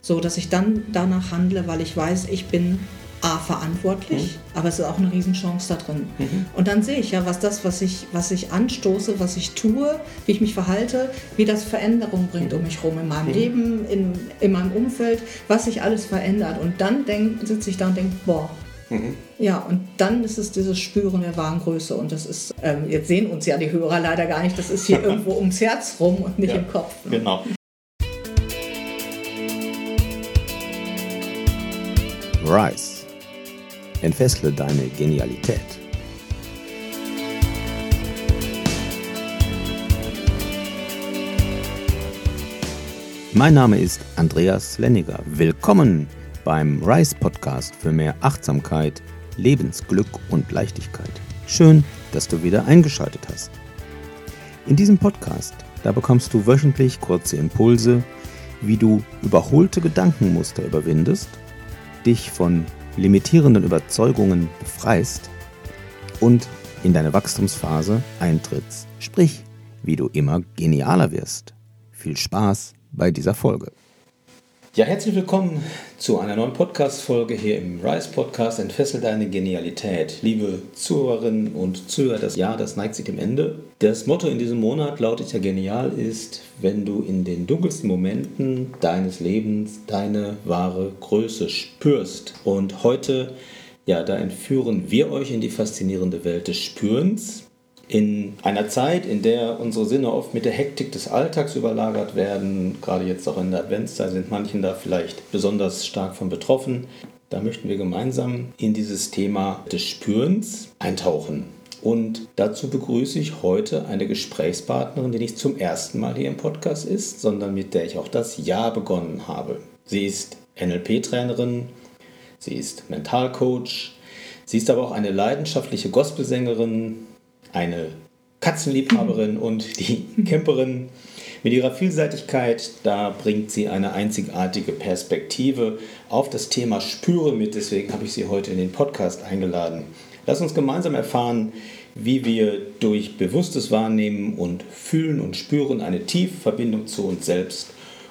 So dass ich dann danach handle, weil ich weiß, ich bin A, verantwortlich, mhm. aber es ist auch eine Riesenchance da drin. Mhm. Und dann sehe ich ja, was das, was ich, was ich anstoße, was ich tue, wie ich mich verhalte, wie das Veränderung bringt um mich herum in meinem mhm. Leben, in, in meinem Umfeld, was sich alles verändert. Und dann sitze ich da und denke, boah, Mhm. Ja, und dann ist es dieses Spüren der wahren Größe. Und das ist, ähm, jetzt sehen uns ja die Hörer leider gar nicht, das ist hier irgendwo ums Herz rum und nicht ja, im Kopf. Ne? Genau. Rise Entfessle deine Genialität. Mein Name ist Andreas Lenniger. Willkommen beim Rise Podcast für mehr Achtsamkeit, Lebensglück und Leichtigkeit. Schön, dass du wieder eingeschaltet hast. In diesem Podcast, da bekommst du wöchentlich kurze Impulse, wie du überholte Gedankenmuster überwindest, dich von limitierenden Überzeugungen befreist und in deine Wachstumsphase eintrittst, sprich, wie du immer genialer wirst. Viel Spaß bei dieser Folge. Ja, herzlich willkommen zu einer neuen Podcast-Folge hier im Rise Podcast. Entfessel deine Genialität. Liebe Zuhörerinnen und Zuhörer, das Jahr, das neigt sich dem Ende. Das Motto in diesem Monat lautet ja genial ist, wenn du in den dunkelsten Momenten deines Lebens deine wahre Größe spürst. Und heute, ja, da entführen wir euch in die faszinierende Welt des Spürens. In einer Zeit, in der unsere Sinne oft mit der Hektik des Alltags überlagert werden, gerade jetzt auch in der Adventszeit sind manchen da vielleicht besonders stark von betroffen, da möchten wir gemeinsam in dieses Thema des Spürens eintauchen. Und dazu begrüße ich heute eine Gesprächspartnerin, die nicht zum ersten Mal hier im Podcast ist, sondern mit der ich auch das Jahr begonnen habe. Sie ist NLP-Trainerin, sie ist Mentalcoach, sie ist aber auch eine leidenschaftliche Gospelsängerin, eine Katzenliebhaberin und die Camperin. Mit ihrer Vielseitigkeit, da bringt sie eine einzigartige Perspektive auf das Thema Spüre mit. Deswegen habe ich sie heute in den Podcast eingeladen. Lass uns gemeinsam erfahren, wie wir durch bewusstes Wahrnehmen und Fühlen und Spüren eine tiefe Verbindung zu uns selbst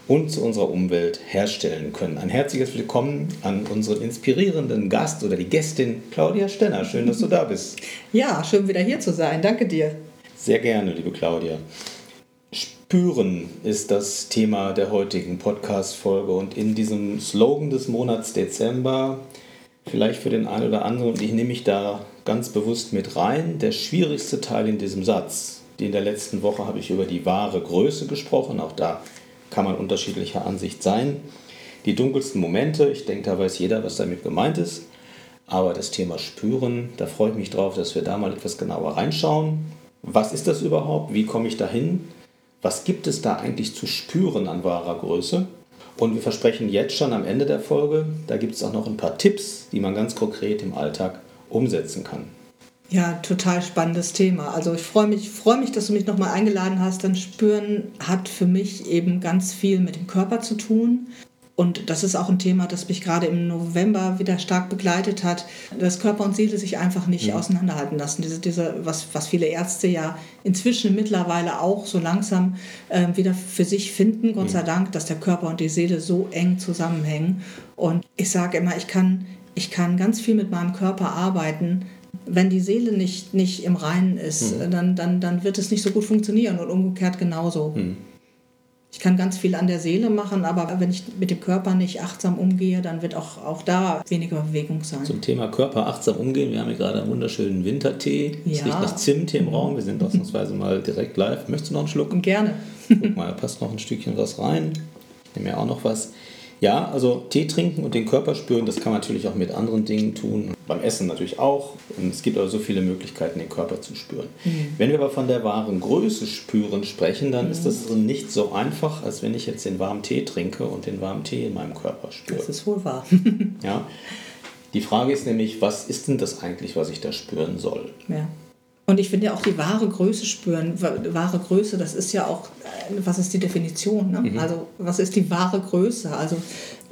und zu unserer Umwelt herstellen können. Ein herzliches Willkommen an unseren inspirierenden Gast oder die Gästin Claudia Stenner. Schön, dass du da bist. Ja, schön wieder hier zu sein. Danke dir. Sehr gerne, liebe Claudia. Spüren ist das Thema der heutigen Podcast-Folge und in diesem Slogan des Monats Dezember, vielleicht für den einen oder anderen, und ich nehme mich da ganz bewusst mit rein, der schwierigste Teil in diesem Satz. In der letzten Woche habe ich über die wahre Größe gesprochen. Auch da kann man unterschiedlicher Ansicht sein. Die dunkelsten Momente, ich denke, da weiß jeder, was damit gemeint ist. Aber das Thema Spüren, da freue ich mich drauf, dass wir da mal etwas genauer reinschauen. Was ist das überhaupt? Wie komme ich dahin? Was gibt es da eigentlich zu spüren an wahrer Größe? Und wir versprechen jetzt schon am Ende der Folge, da gibt es auch noch ein paar Tipps, die man ganz konkret im Alltag umsetzen kann. Ja, total spannendes Thema. Also ich freue mich, freue mich, dass du mich nochmal eingeladen hast. Denn Spüren hat für mich eben ganz viel mit dem Körper zu tun. Und das ist auch ein Thema, das mich gerade im November wieder stark begleitet hat, dass Körper und Seele sich einfach nicht ja. auseinanderhalten lassen. Diese, diese, was, was viele Ärzte ja inzwischen mittlerweile auch so langsam äh, wieder für sich finden, Gott ja. sei Dank, dass der Körper und die Seele so eng zusammenhängen. Und ich sage immer, ich kann, ich kann ganz viel mit meinem Körper arbeiten, wenn die Seele nicht, nicht im Reinen ist, mhm. dann, dann, dann wird es nicht so gut funktionieren und umgekehrt genauso. Mhm. Ich kann ganz viel an der Seele machen, aber wenn ich mit dem Körper nicht achtsam umgehe, dann wird auch, auch da weniger Bewegung sein. Zum Thema Körper achtsam umgehen, wir haben hier gerade einen wunderschönen Wintertee. Es ja. riecht nach Zimt im Raum. Wir sind ausnahmsweise mal direkt live. Möchtest du noch einen Schluck? Gerne. Guck mal, da passt noch ein Stückchen was rein. Ich nehme ja auch noch was. Ja, also Tee trinken und den Körper spüren, das kann man natürlich auch mit anderen Dingen tun. Beim Essen natürlich auch. Und es gibt aber so viele Möglichkeiten, den Körper zu spüren. Mhm. Wenn wir aber von der wahren Größe spüren sprechen, dann mhm. ist das nicht so einfach, als wenn ich jetzt den warmen Tee trinke und den warmen Tee in meinem Körper spüre. Das ist wohl wahr. ja. Die Frage ist nämlich, was ist denn das eigentlich, was ich da spüren soll? Ja. Und ich finde ja auch die wahre Größe spüren. Wahre Größe, das ist ja auch, äh, was ist die Definition? Ne? Mhm. Also was ist die wahre Größe? Also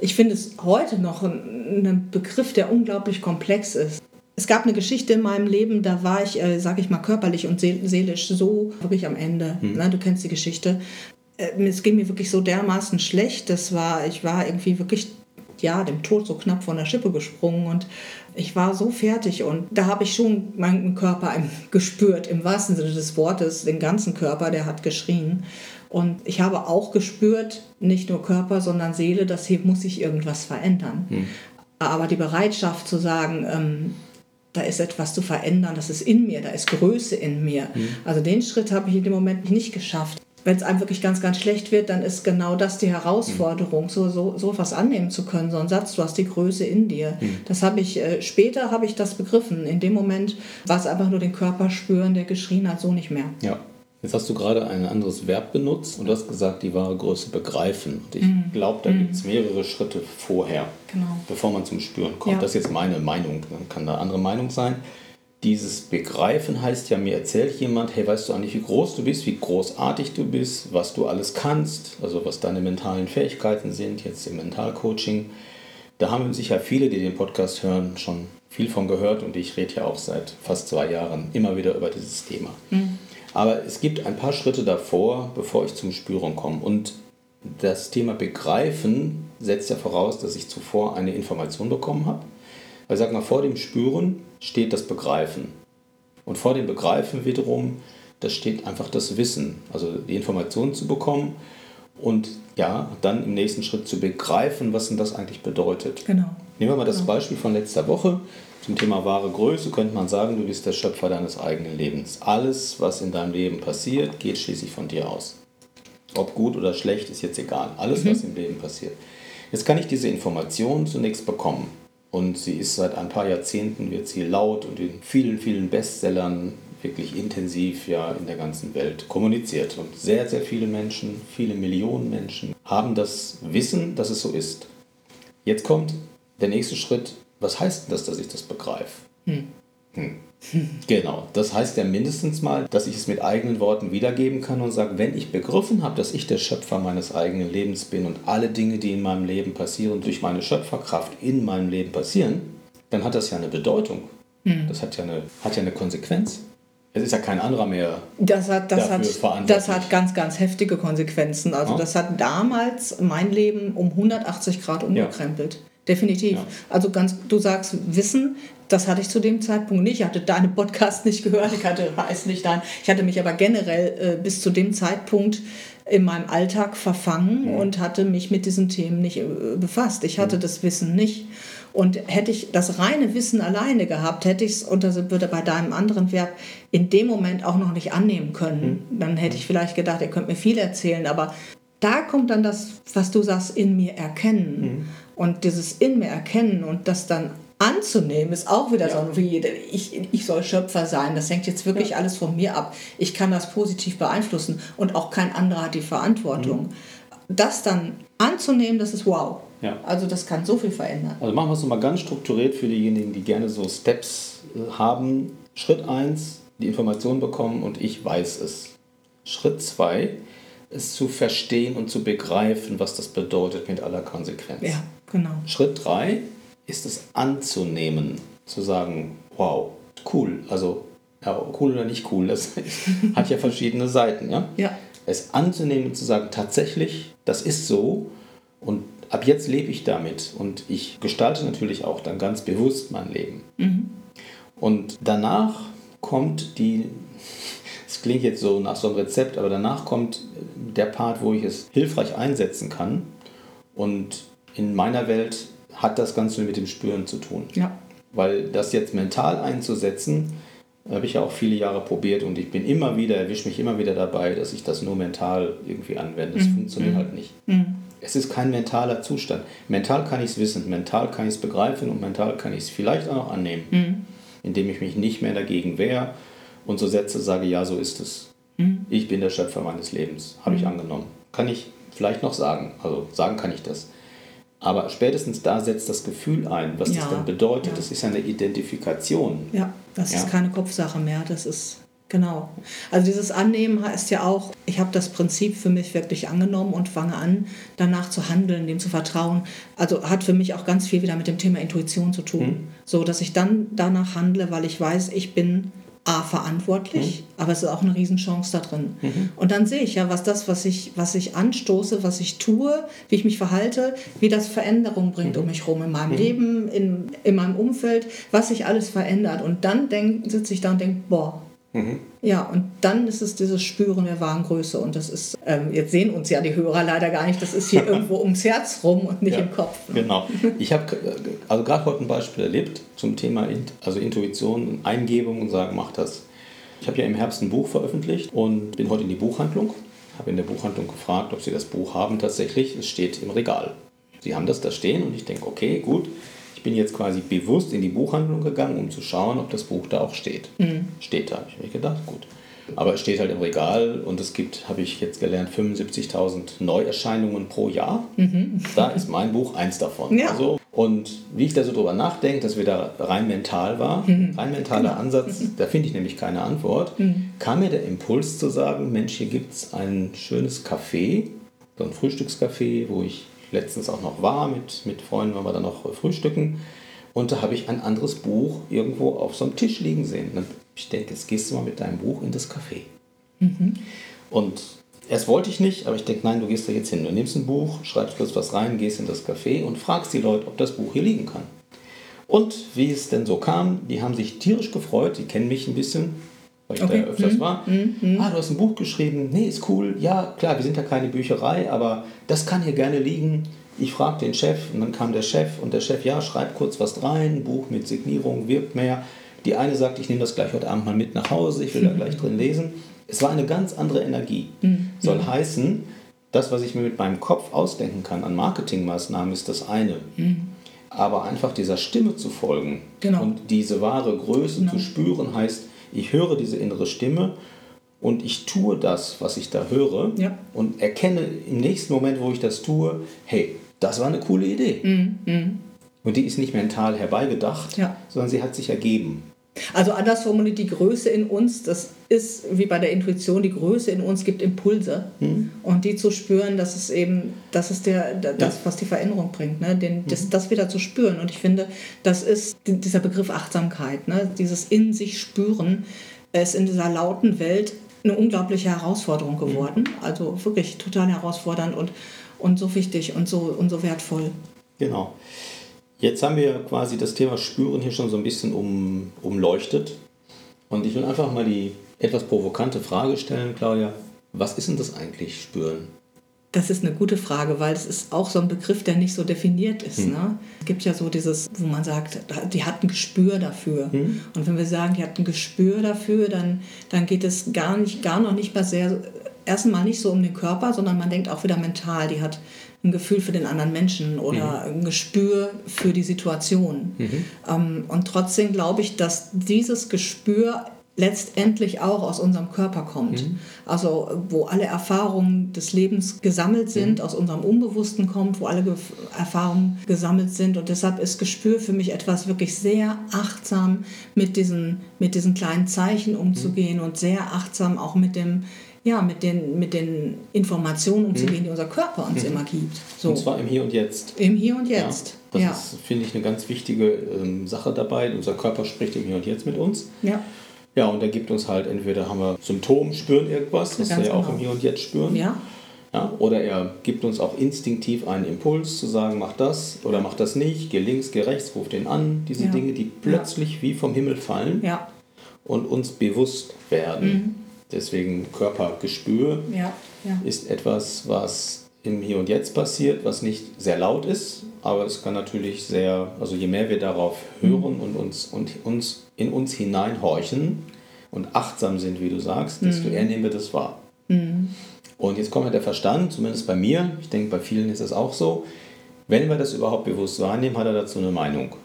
ich finde es heute noch ein, ein, Begriff, der unglaublich komplex ist. Es gab eine Geschichte in meinem Leben, da war ich, äh, sage ich mal, körperlich und seelisch so wirklich am Ende. Mhm. Ne? Du kennst die Geschichte. äh, es ging mir wirklich so dermaßen schlecht. Das war, ich war irgendwie wirklich ja, dem Tod so knapp von der Schippe gesprungen und ich war so fertig und da habe ich schon meinen Körper gespürt, im wahrsten Sinne des Wortes, den ganzen Körper, der hat geschrien. Und ich habe auch gespürt, nicht nur Körper, sondern Seele, dass hier muss sich irgendwas verändern. Hm. Aber die Bereitschaft zu sagen, ähm, da ist etwas zu verändern, das ist in mir, da ist Größe in mir. Hm. Also den Schritt habe ich in dem Moment nicht geschafft wenn es einem wirklich ganz, ganz schlecht wird, dann ist genau das die Herausforderung, so, so, so was annehmen zu können, so ein Satz, du hast die Größe in dir. Mhm. Das habe ich, äh, später habe ich das begriffen. In dem Moment war es einfach nur den Körper spüren, der geschrien hat, so nicht mehr. Ja. Jetzt hast du gerade ein anderes Verb benutzt und du hast gesagt, die wahre Größe begreifen. Und ich mhm. glaube, da mhm. gibt es mehrere Schritte vorher, genau. bevor man zum Spüren kommt. Ja. Das ist jetzt meine Meinung, dann kann da andere Meinung sein dieses Begreifen heißt ja, mir erzählt jemand, hey, weißt du eigentlich, wie groß du bist, wie großartig du bist, was du alles kannst, also was deine mentalen Fähigkeiten sind, jetzt im Mentalcoaching. Da haben sicher viele, die den Podcast hören, schon viel von gehört und ich rede ja auch seit fast zwei Jahren immer wieder über dieses Thema. Mhm. Aber es gibt ein paar Schritte davor, bevor ich zum Spüren komme. Und das Thema Begreifen setzt ja voraus, dass ich zuvor eine Information bekommen habe weil sag mal, vor dem Spüren steht das Begreifen. Und vor dem Begreifen wiederum, da steht einfach das Wissen, also die Informationen zu bekommen und ja, dann im nächsten Schritt zu begreifen, was denn das eigentlich bedeutet. Genau. Nehmen wir mal das genau. Beispiel von letzter Woche. Zum Thema wahre Größe könnte man sagen, du bist der Schöpfer deines eigenen Lebens. Alles, was in deinem Leben passiert, geht schließlich von dir aus. Ob gut oder schlecht, ist jetzt egal. Alles, mhm. was im Leben passiert. Jetzt kann ich diese Information zunächst bekommen. Und sie ist seit ein paar Jahrzehnten, wird sie laut und in vielen, vielen Bestsellern wirklich intensiv ja in der ganzen Welt kommuniziert. Und sehr, sehr viele Menschen, viele Millionen Menschen haben das Wissen, dass es so ist. Jetzt kommt der nächste Schritt, was heißt das, dass ich das begreife? Hm. Hm. Genau, das heißt ja mindestens mal, dass ich es mit eigenen Worten wiedergeben kann und sage, wenn ich begriffen habe, dass ich der Schöpfer meines eigenen Lebens bin und alle Dinge, die in meinem Leben passieren, durch meine Schöpferkraft in meinem Leben passieren, dann hat das ja eine Bedeutung. Hm. Das hat ja eine, hat ja eine Konsequenz. Es ist ja kein anderer mehr. Das hat, das hat, das hat ganz, ganz heftige Konsequenzen. Also, ja. das hat damals mein Leben um 180 Grad umgekrempelt. Ja. Definitiv. Ja. Also ganz, du sagst Wissen, das hatte ich zu dem Zeitpunkt nicht. Ich hatte deine Podcast nicht gehört, ich hatte weiß nicht dein. Ich hatte mich aber generell äh, bis zu dem Zeitpunkt in meinem Alltag verfangen mhm. und hatte mich mit diesen Themen nicht äh, befasst. Ich hatte mhm. das Wissen nicht. Und hätte ich das reine Wissen alleine gehabt, hätte ich es, und das würde bei deinem anderen Verb, in dem Moment auch noch nicht annehmen können. Mhm. Dann hätte ich vielleicht gedacht, ihr könnt mir viel erzählen, aber da kommt dann das, was du sagst, in mir erkennen. Mhm. Und dieses in mir erkennen und das dann anzunehmen, ist auch wieder ja. so wie ich, ich soll Schöpfer sein. Das hängt jetzt wirklich ja. alles von mir ab. Ich kann das positiv beeinflussen und auch kein anderer hat die Verantwortung. Mhm. Das dann anzunehmen, das ist wow. Ja. Also das kann so viel verändern. Also machen wir es nochmal ganz strukturiert für diejenigen, die gerne so Steps äh, haben. Schritt 1, die Information bekommen und ich weiß es. Schritt 2, es zu verstehen und zu begreifen, was das bedeutet mit aller Konsequenz. Ja, genau. Schritt 3 ist es anzunehmen, zu sagen, wow, cool, also ja, cool oder nicht cool, das hat ja verschiedene Seiten. Ja? ja. Es anzunehmen zu sagen, tatsächlich, das ist so und ab jetzt lebe ich damit und ich gestalte natürlich auch dann ganz bewusst mein Leben. Mhm. Und danach kommt die, es klingt jetzt so nach so einem Rezept, aber danach kommt der Part, wo ich es hilfreich einsetzen kann. Und in meiner Welt hat das Ganze mit dem Spüren zu tun. Ja. Weil das jetzt mental einzusetzen, habe ich ja auch viele Jahre probiert und ich bin immer wieder, erwische mich immer wieder dabei, dass ich das nur mental irgendwie anwende. Das mhm. funktioniert mhm. halt nicht. Mhm. Es ist kein mentaler Zustand. Mental kann ich es wissen, mental kann ich es begreifen und mental kann ich es vielleicht auch noch annehmen, mhm. indem ich mich nicht mehr dagegen wehre und so Sätze sage, ja, so ist es. Mhm. Ich bin der Schöpfer meines Lebens, habe ich mhm. angenommen. Kann ich vielleicht noch sagen, also sagen kann ich das. Aber spätestens da setzt das Gefühl ein, was ja, das dann bedeutet. Ja. Das ist eine Identifikation. Ja, das ja. ist keine Kopfsache mehr. Das ist genau. Also dieses Annehmen heißt ja auch, ich habe das Prinzip für mich wirklich angenommen und fange an, danach zu handeln, dem zu vertrauen. Also hat für mich auch ganz viel wieder mit dem Thema Intuition zu tun. Hm. So, dass ich dann danach handle, weil ich weiß, ich bin A, verantwortlich, mhm. aber es ist auch eine Riesenchance da drin. Mhm. Und dann sehe ich ja, was das, was ich, was ich anstoße, was ich tue, wie ich mich verhalte, wie das Veränderung bringt mhm. um mich herum, in meinem mhm. Leben, in, in meinem Umfeld, was sich alles verändert. Und dann sitze ich da und denke, boah, Mhm. Ja, und dann ist es dieses Spüren der wahren Größe. Und das ist, ähm, jetzt sehen uns ja die Hörer leider gar nicht, das ist hier irgendwo ums Herz rum und nicht ja, im Kopf. Ne? Genau. Ich habe also gerade heute ein Beispiel erlebt zum Thema also Intuition, Eingebung und sagen, mach das. Ich habe ja im Herbst ein Buch veröffentlicht und bin heute in die Buchhandlung. Habe in der Buchhandlung gefragt, ob sie das Buch haben. Tatsächlich, es steht im Regal. Sie haben das da stehen und ich denke, okay, gut, ich bin jetzt quasi bewusst in die Buchhandlung gegangen, um zu schauen, ob das Buch da auch steht. Mhm. Steht da, habe ich mir gedacht, gut. Aber es steht halt im Regal und es gibt, habe ich jetzt gelernt, 75.000 Neuerscheinungen pro Jahr. Mhm. Da ist mein Buch eins davon. Ja. Also, und wie ich da so drüber nachdenke, dass wieder rein mental war, mhm. rein mentaler genau. Ansatz, mhm. da finde ich nämlich keine Antwort, mhm. kam mir der Impuls zu sagen, Mensch, hier gibt es ein schönes Café, so ein Frühstückscafé, wo ich letztens auch noch war mit, mit Freunden, waren wir dann noch frühstücken. Und da habe ich ein anderes Buch irgendwo auf so einem Tisch liegen sehen. Und ich denke, jetzt gehst du mal mit deinem Buch in das Café. Mhm. Und erst wollte ich nicht, aber ich denke, nein, du gehst da jetzt hin. Du nimmst ein Buch, schreibst kurz was rein, gehst in das Café und fragst die Leute, ob das Buch hier liegen kann. Und wie es denn so kam, die haben sich tierisch gefreut, die kennen mich ein bisschen, weil ich okay. da öfters mhm. war. Mhm. Ah, du hast ein Buch geschrieben. Nee, ist cool. Ja, klar, wir sind ja keine Bücherei, aber das kann hier gerne liegen. Ich fragte den Chef und dann kam der Chef und der Chef, ja, schreib kurz was rein, Buch mit Signierung, wirkt mehr. Die eine sagt, ich nehme das gleich heute Abend mal mit nach Hause, ich will da gleich drin lesen. Es war eine ganz andere Energie. Mhm. Soll heißen, das, was ich mir mit meinem Kopf ausdenken kann an Marketingmaßnahmen, ist das eine. Mhm. Aber einfach dieser Stimme zu folgen genau. und diese wahre Größe genau. zu spüren, heißt, ich höre diese innere Stimme und ich tue das, was ich da höre ja. und erkenne im nächsten Moment, wo ich das tue, hey, das war eine coole Idee. Mhm. Mhm. Und die ist nicht mental herbeigedacht, ja. sondern sie hat sich ergeben. Also anders formuliert, die Größe in uns, das ist wie bei der Intuition, die Größe in uns gibt Impulse. Mhm. Und die zu spüren, das ist eben, das ist der, das, ja. was die Veränderung bringt, ne? Den, das, mhm. das wieder zu spüren. Und ich finde, das ist dieser Begriff Achtsamkeit, ne? dieses in sich spüren, ist in dieser lauten Welt eine unglaubliche Herausforderung mhm. geworden. Also wirklich total herausfordernd und, und so wichtig und so, und so wertvoll. Genau. Jetzt haben wir quasi das Thema Spüren hier schon so ein bisschen um, umleuchtet. Und ich will einfach mal die etwas provokante Frage stellen, Claudia. Was ist denn das eigentlich, Spüren? Das ist eine gute Frage, weil es ist auch so ein Begriff, der nicht so definiert ist. Hm. Ne? Es gibt ja so dieses, wo man sagt, die hat ein Gespür dafür. Hm. Und wenn wir sagen, die hat ein Gespür dafür, dann, dann geht es gar, nicht, gar noch nicht mal sehr, erstmal nicht so um den Körper, sondern man denkt auch wieder mental. Die hat ein Gefühl für den anderen Menschen oder mhm. ein Gespür für die Situation. Mhm. Ähm, und trotzdem glaube ich, dass dieses Gespür letztendlich auch aus unserem Körper kommt. Mhm. Also wo alle Erfahrungen des Lebens gesammelt sind, mhm. aus unserem Unbewussten kommt, wo alle Ge Erfahrungen gesammelt sind. Und deshalb ist Gespür für mich etwas wirklich sehr achtsam mit diesen, mit diesen kleinen Zeichen umzugehen mhm. und sehr achtsam auch mit dem ja, mit den, mit den Informationen umzugehen, mhm. die unser Körper uns mhm. immer gibt. So. Und zwar im Hier und Jetzt. Im Hier und Jetzt. Ja, das ja. ist, finde ich, eine ganz wichtige ähm, Sache dabei. Unser Körper spricht im Hier und Jetzt mit uns. Ja. Ja, und er gibt uns halt, entweder haben wir Symptom, spüren irgendwas, was wir ja auch genau. im Hier und Jetzt spüren. Ja. Ja, oder er gibt uns auch instinktiv einen Impuls zu sagen, mach das oder mach das nicht, geh links, geh rechts, ruf den an. Diese ja. Dinge, die plötzlich ja. wie vom Himmel fallen ja. und uns bewusst werden. Deswegen Körpergespür ja, ja. ist etwas, was im Hier und Jetzt passiert, was nicht sehr laut ist, aber es kann natürlich sehr, also je mehr wir darauf hören mhm. und uns, und uns in uns hineinhorchen und achtsam sind, wie du sagst, desto mhm. eher nehmen wir das wahr. Mhm. Und jetzt kommt halt der Verstand, zumindest bei mir, ich denke, bei vielen ist es auch so, wenn wir das überhaupt bewusst wahrnehmen, hat er dazu eine Meinung.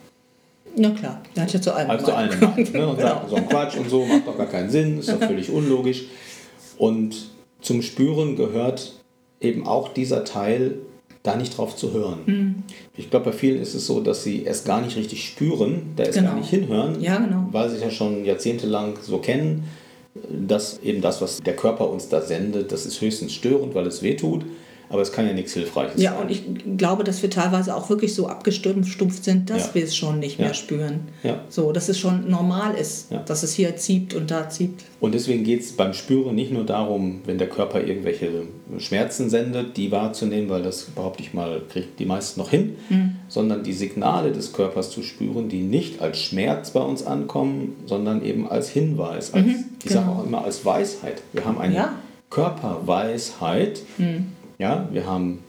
Na klar, der hat ja zu allem. Also zu allem gemacht, ne? Und sagt, so ein Quatsch und so macht doch gar keinen Sinn, ist doch völlig unlogisch. Und zum Spüren gehört eben auch dieser Teil, da nicht drauf zu hören. Mhm. Ich glaube, bei vielen ist es so, dass sie es gar nicht richtig spüren, da es genau. gar nicht hinhören, ja, genau. weil sie es ja schon jahrzehntelang so kennen, dass eben das, was der Körper uns da sendet, das ist höchstens störend, weil es wehtut. Aber es kann ja nichts Hilfreiches Ja, sein. und ich glaube, dass wir teilweise auch wirklich so abgestumpft sind, dass Ja. wir es schon nicht Ja. mehr spüren. Ja. So, dass es schon normal ist, Ja. dass es hier zieht und da zieht. Und deswegen geht es beim Spüren nicht nur darum, wenn der Körper irgendwelche Schmerzen sendet, die wahrzunehmen, weil das behaupte ich mal, kriegt die meisten noch hin, sondern die Signale des Körpers zu spüren, die nicht als Schmerz bei uns ankommen, sondern eben als Hinweis, als, ich sage genau. auch immer als Weisheit. Wir haben eine Ja. Körperweisheit, ja, wir haben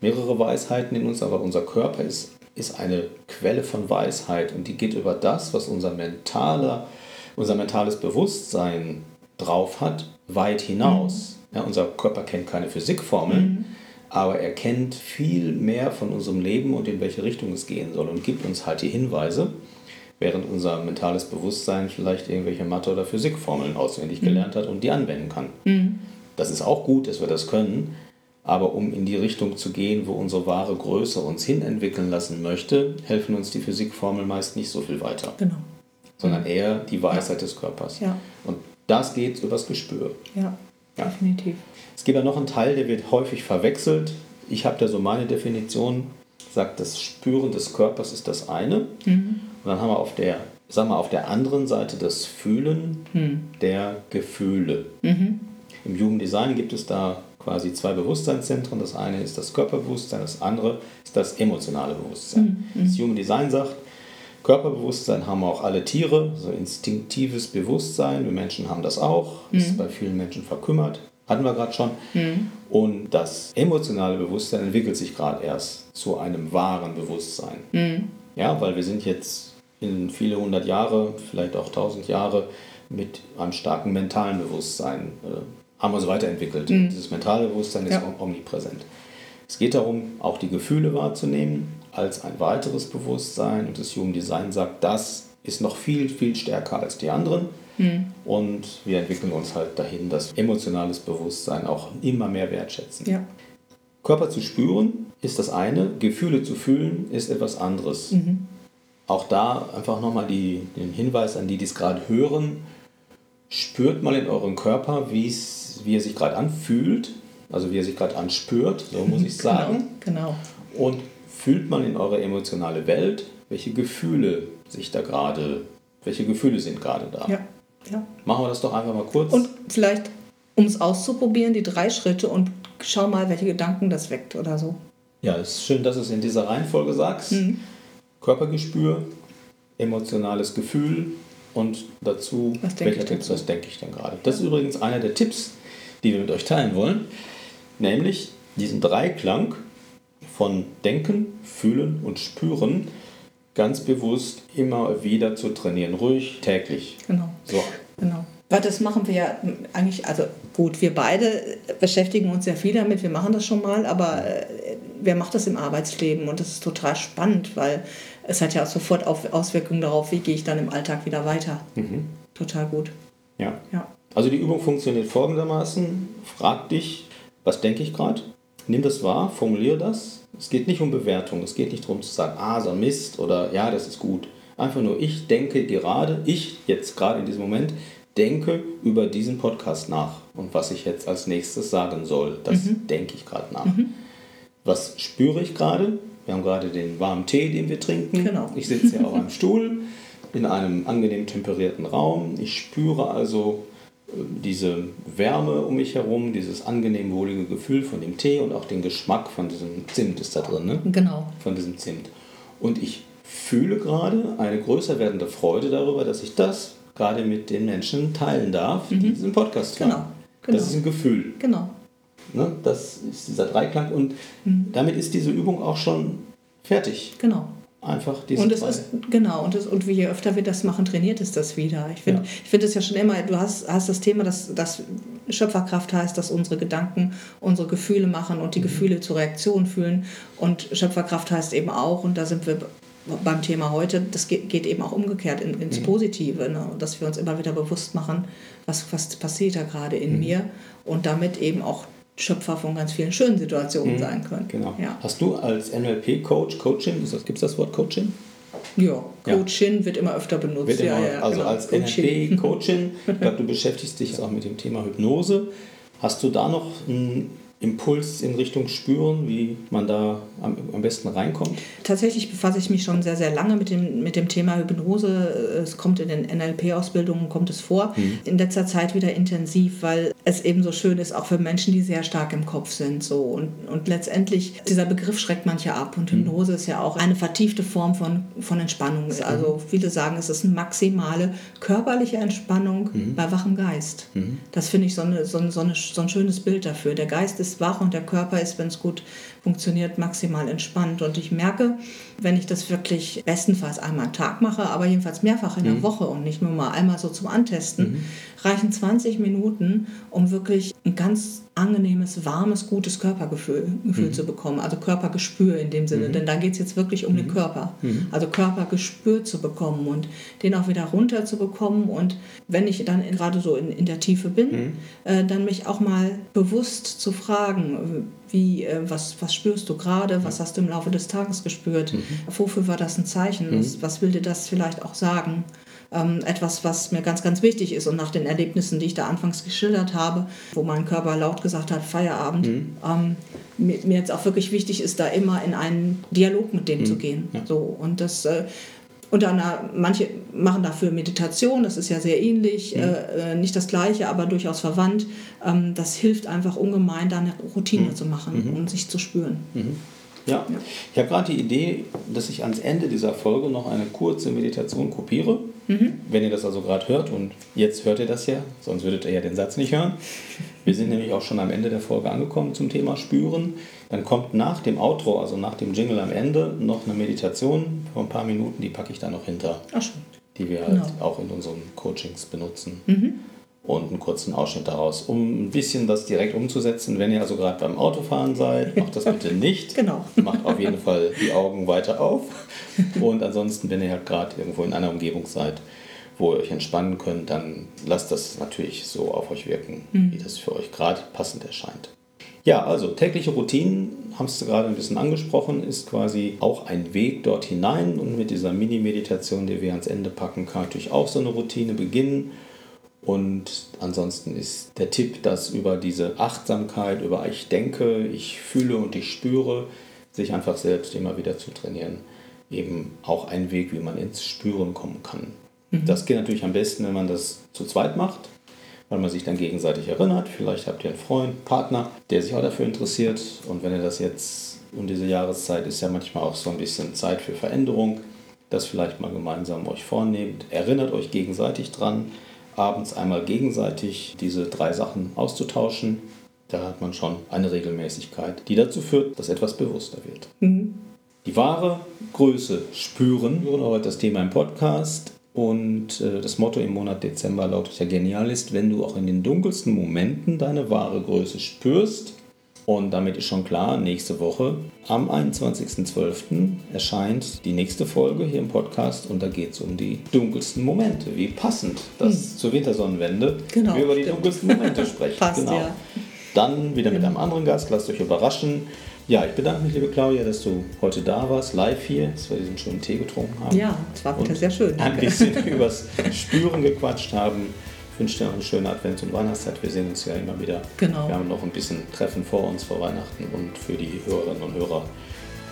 mehrere Weisheiten in uns, aber unser Körper ist, ist eine Quelle von Weisheit und die geht über das, was unser, mentaler, unser mentales Bewusstsein drauf hat, weit hinaus. Ja, unser Körper kennt keine Physikformeln, aber er kennt viel mehr von unserem Leben und in welche Richtung es gehen soll und gibt uns halt die Hinweise, während unser mentales Bewusstsein vielleicht irgendwelche Mathe- oder Physikformeln auswendig gelernt hat und die anwenden kann. Das ist auch gut, dass wir das können, aber um in die Richtung zu gehen, wo unsere wahre Größe uns hinentwickeln lassen möchte, helfen uns die Physikformeln meist nicht so viel weiter, Genau. sondern eher die Weisheit des Körpers. Ja. Und das geht übers Gespür. Ja, Ja. definitiv. Es gibt ja noch einen Teil, der wird häufig verwechselt. Ich habe da so meine Definition, sagt, das Spüren des Körpers ist das eine. Und dann haben wir auf der, sagen wir, auf der anderen Seite das Fühlen der Gefühle. Im Jugenddesign gibt es da quasi zwei Bewusstseinszentren. Das eine ist das Körperbewusstsein, das andere ist das emotionale Bewusstsein. Das Human Design sagt, Körperbewusstsein haben auch alle Tiere, so instinktives Bewusstsein. Wir Menschen haben das auch, ist bei vielen Menschen verkümmert. Hatten wir gerade schon. Und das emotionale Bewusstsein entwickelt sich gerade erst zu einem wahren Bewusstsein. Ja, weil wir sind jetzt in viele hundert Jahre, vielleicht auch tausend Jahre mit einem starken mentalen Bewusstsein, äh, haben wir uns weiterentwickelt. Dieses mentale Bewusstsein ist Ja. om- omnipräsent. Es geht darum, auch die Gefühle wahrzunehmen als ein weiteres Bewusstsein. Und das Human Design sagt, das ist noch viel, viel stärker als die anderen. Und wir entwickeln uns halt dahin, das emotionales Bewusstsein auch immer mehr wertschätzen. Ja. Körper zu spüren ist das eine, Gefühle zu fühlen ist etwas anderes. Auch da einfach nochmal den Hinweis an die, die es gerade hören, spürt mal in eurem Körper, wie's, wie er sich gerade anfühlt, also wie er sich gerade anspürt, so muss ich sagen. Genau. Und fühlt mal in eure emotionale Welt, welche Gefühle sich da gerade, welche Gefühle sind gerade da. Ja. ja. Machen wir das doch einfach mal kurz. Und vielleicht, um es auszuprobieren, die drei Schritte und schau mal, welche Gedanken das weckt oder so. Ja, es ist schön, dass du es in dieser Reihenfolge sagst. Mhm. Körpergespür, emotionales Gefühl und dazu, Was denke welcher ich Tipp, was denke ich denn gerade. Das ist übrigens einer der Tipps, die wir mit euch teilen wollen, nämlich diesen Dreiklang von Denken, Fühlen und Spüren ganz bewusst immer wieder zu trainieren, ruhig täglich. Genau. So, Genau. Weil das machen wir ja eigentlich, also gut, wir beide beschäftigen uns sehr viel damit, wir machen das schon mal, aber äh, wer macht das im Arbeitsleben? Und das ist total spannend, weil es hat ja sofort Auswirkungen darauf, wie gehe ich dann im Alltag wieder weiter. Total gut. ja. Ja. Also die Übung funktioniert folgendermaßen. Frag dich, was denke ich gerade? Nimm das wahr, formuliere das. Es geht nicht um Bewertung, es geht nicht darum zu sagen, ah, so ein Mist oder ja, das ist gut. Einfach nur, ich denke gerade, ich jetzt gerade in diesem Moment, denke über diesen Podcast nach und was ich jetzt als nächstes sagen soll. Das denke ich gerade nach. Was spüre ich gerade? Wir haben gerade den warmen Tee, den wir trinken. Genau. Ich sitze hier auf einem Stuhl in einem angenehm temperierten Raum. Ich spüre also diese Wärme um mich herum, dieses angenehm wohlige Gefühl von dem Tee und auch den Geschmack von diesem Zimt ist da drin, ne? Genau. von diesem Zimt. Und ich fühle gerade eine größer werdende Freude darüber, dass ich das gerade mit den Menschen teilen darf, die diesen Podcast hören. Genau, genau. Das ist ein Gefühl. Genau. Ne? Das ist dieser Dreiklang und damit ist diese Übung auch schon fertig. Genau. Einfach diese Und es ist, genau, und, das, und je öfter wir das machen, trainiert es das wieder. Ich finde Ja. ich finde es ja schon immer, du hast, hast das Thema, dass, dass Schöpferkraft heißt, dass unsere Gedanken unsere Gefühle machen und die Mhm. Gefühle zur Reaktion fühlen. Und Schöpferkraft heißt eben auch, und da sind wir beim Thema heute, das geht, geht eben auch umgekehrt in, ins Mhm. Positive, ne? dass wir uns immer wieder bewusst machen, was, was passiert da gerade Mhm. in mir und damit eben auch Schöpfer von ganz vielen schönen Situationen sein können. Genau. Ja. Hast du als NLP-Coach, Coaching, gibt es das Wort Coaching? Ja, Ja. Coachin wird immer öfter benutzt. Wird ja, immer, ja, also genau. als Coaching. NLP-Coachin, ich glaube, du beschäftigst dich auch mit dem Thema Hypnose. Hast du da noch einen Impuls in Richtung Spüren, wie man da am, am, besten reinkommt? Tatsächlich befasse ich mich schon sehr, sehr lange mit dem, mit dem Thema Hypnose. Es kommt in den NLP-Ausbildungen, kommt es vor. Mhm. In letzter Zeit wieder intensiv, weil es eben so schön ist, auch für Menschen, die sehr stark im Kopf sind. So. Und, und letztendlich, dieser Begriff schreckt manche ab. Und mhm. Hypnose mhm. ist ja auch eine vertiefte Form von, von Entspannung. Also viele sagen, es ist eine maximale körperliche Entspannung mhm. bei wachem Geist. Mhm. Das finde ich so, eine, so, eine, so, eine, so ein schönes Bild dafür. Der Geist ist ist wach und der Körper ist, wenn es gut funktioniert, maximal entspannt. Und ich merke, wenn ich das wirklich bestenfalls einmal am Tag mache, aber jedenfalls mehrfach in der mhm. Woche und nicht nur mal einmal so zum Antesten, mhm. reichen 20 Minuten, um wirklich ein ganz angenehmes, warmes, gutes Körpergefühl Gefühl mhm. zu bekommen. Also Körpergespür in dem Sinne. Mhm. Denn da geht es jetzt wirklich um den mhm. Körper. Mhm. Also Körpergespür zu bekommen und den auch wieder runter zu bekommen. Und wenn ich dann gerade so in, in der Tiefe bin, äh, dann mich auch mal bewusst zu fragen, wie, äh, was, was spürst du gerade, was hast du im Laufe des Tages gespürt, mhm. wofür war das ein Zeichen, mhm. was, was will dir das vielleicht auch sagen. Ähm, etwas, was mir ganz, ganz wichtig ist und nach den Erlebnissen, die ich da anfangs geschildert habe, wo mein Körper laut gesagt hat, Feierabend, mhm. ähm, mir, mir, jetzt auch wirklich wichtig ist, da immer in einen Dialog mit dem mhm. zu gehen. Ja. So, und das äh, und dann, manche machen dafür Meditation, das ist ja sehr ähnlich, mhm. äh, nicht das gleiche, aber durchaus verwandt. Ähm, das hilft einfach ungemein, da eine Routine mhm. zu machen mhm. und sich zu spüren. Ja. ja. ich habe gerade die Idee, dass ich ans Ende dieser Folge noch eine kurze Meditation kopiere. Mhm. Wenn ihr das also gerade hört und jetzt hört ihr das ja, sonst würdet ihr ja den Satz nicht hören. Wir sind nämlich auch schon am Ende der Folge angekommen zum Thema Spüren. Dann kommt nach dem Outro, also nach dem Jingle am Ende, noch eine Meditation von ein paar Minuten, die packe ich dann noch hinter. Ach schon. Die wir genau. halt auch in unseren Coachings benutzen. Mhm. Und einen kurzen Ausschnitt daraus, um ein bisschen das direkt umzusetzen. Wenn ihr also gerade beim Autofahren seid, macht das bitte nicht. genau. Macht auf jeden Fall die Augen weiter auf. Und ansonsten, wenn ihr halt gerade irgendwo in einer Umgebung seid, wo ihr euch entspannen könnt, dann lasst das natürlich so auf euch wirken, mhm. wie das für euch gerade passend erscheint. Ja, also tägliche Routinen, haben es gerade ein bisschen angesprochen, ist quasi auch ein Weg dort hinein und mit dieser Mini-Meditation, die wir ans Ende packen, kann natürlich auch so eine Routine beginnen. Und ansonsten ist der Tipp, dass über diese Achtsamkeit, über ich denke, ich fühle und ich spüre, sich einfach selbst immer wieder zu trainieren, eben auch ein Weg, wie man ins Spüren kommen kann. Mhm. Das geht natürlich am besten, wenn man das zu zweit macht weil man sich dann gegenseitig erinnert. Vielleicht habt ihr einen Freund, Partner, der sich auch dafür interessiert. Und wenn ihr das jetzt um diese Jahreszeit ist ja manchmal auch so ein bisschen Zeit für Veränderung, das vielleicht mal gemeinsam euch vornehmt. Erinnert euch gegenseitig dran, abends einmal gegenseitig diese drei Sachen auszutauschen. Da hat man schon eine Regelmäßigkeit, die dazu führt, dass etwas bewusster wird. Mhm. Die wahre Größe spüren, wurde heute das Thema im Podcast. Und äh, das Motto im Monat Dezember lautet ja genial ist, wenn du auch in den dunkelsten Momenten deine wahre Größe spürst. Und damit ist schon klar, nächste Woche am 21.12. erscheint die nächste Folge hier im Podcast und da geht es um die dunkelsten Momente. Wie passend, dass hm. zur Wintersonnenwende genau, wir über die stimmt. dunkelsten Momente sprechen. Passt, genau. Ja. Dann wieder mit genau. einem anderen Gast, lasst euch überraschen. Ja, ich bedanke mich, liebe Claudia, dass du heute da warst, live hier, dass wir diesen schönen Tee getrunken haben. Ja, es war wieder sehr schön. Danke. Ein bisschen übers Spüren gequatscht haben. Ich wünsche dir noch eine schöne Advents- und Weihnachtszeit. Wir sehen uns ja immer wieder. Genau. Wir haben noch ein bisschen Treffen vor uns vor Weihnachten und für die Hörerinnen und Hörer.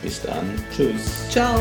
Bis dann. Tschüss. Ciao.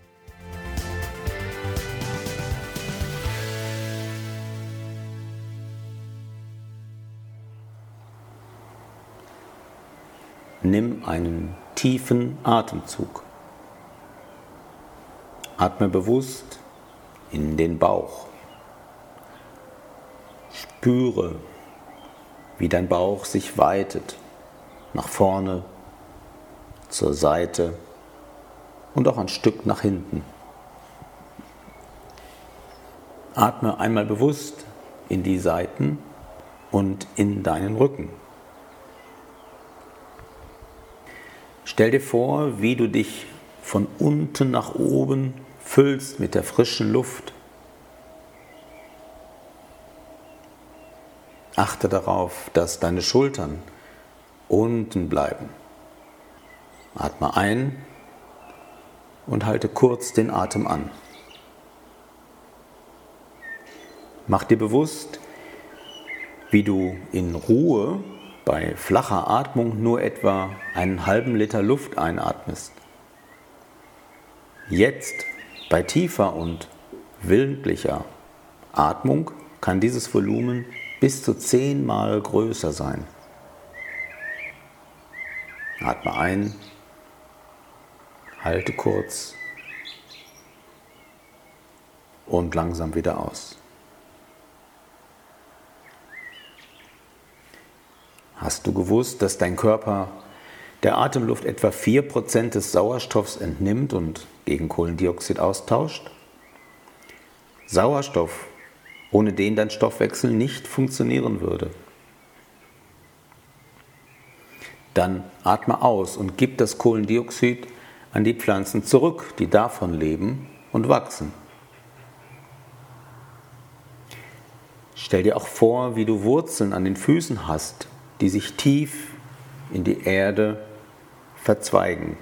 Nimm einen tiefen Atemzug. Atme bewusst in den Bauch. Spüre, wie dein Bauch sich weitet, nach vorne, zur Seite und auch ein Stück nach hinten. Atme einmal bewusst in die Seiten und in deinen Rücken. Stell dir vor, wie du dich von unten nach oben füllst mit der frischen Luft. Achte darauf, dass deine Schultern unten bleiben. Atme ein und halte kurz den Atem an. Mach dir bewusst, wie du in Ruhe bei flacher Atmung nur etwa einen halben Liter Luft einatmest. Jetzt bei tiefer und willentlicher Atmung kann dieses Volumen bis zu zehnmal größer sein. Atme ein, halte kurz und langsam wieder aus. Hast du gewusst, dass dein Körper der Atemluft etwa 4% des Sauerstoffs entnimmt und gegen Kohlendioxid austauscht? Sauerstoff, ohne den dein Stoffwechsel nicht funktionieren würde. Dann atme aus und gib das Kohlendioxid an die Pflanzen zurück, die davon leben und wachsen. Stell dir auch vor, wie du Wurzeln an den Füßen hast, die sich tief in die Erde verzweigen.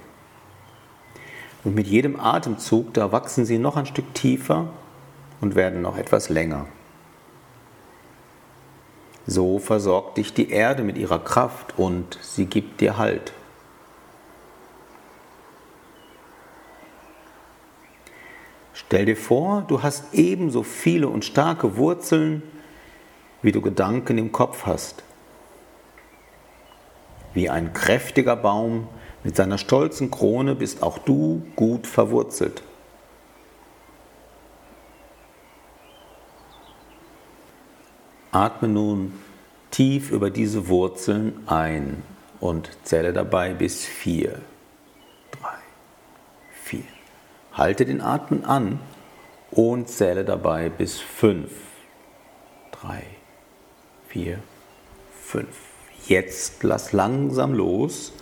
Und mit jedem Atemzug, da wachsen sie noch ein Stück tiefer und werden noch etwas länger. So versorgt dich die Erde mit ihrer Kraft und sie gibt dir Halt. Stell dir vor, du hast ebenso viele und starke Wurzeln, wie du Gedanken im Kopf hast wie ein kräftiger Baum mit seiner stolzen Krone bist auch du gut verwurzelt. Atme nun tief über diese Wurzeln ein und zähle dabei bis vier, drei, vier. Halte den Atmen an und zähle dabei bis fünf, drei, vier, fünf. Jetzt lass langsam los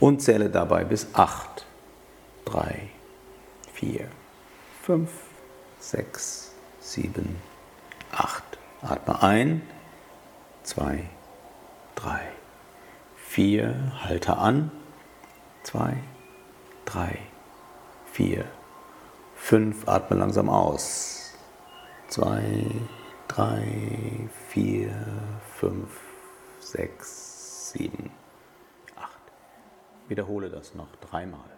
und zähle dabei bis 8. 3, 4, 5, 6, 7, 8. Atme ein. 2, 3, 4. Halte an. 2, 3, 4, 5. Atme langsam aus. 2, 3, 4, 5 sechs, sieben, acht. Wiederhole das noch dreimal.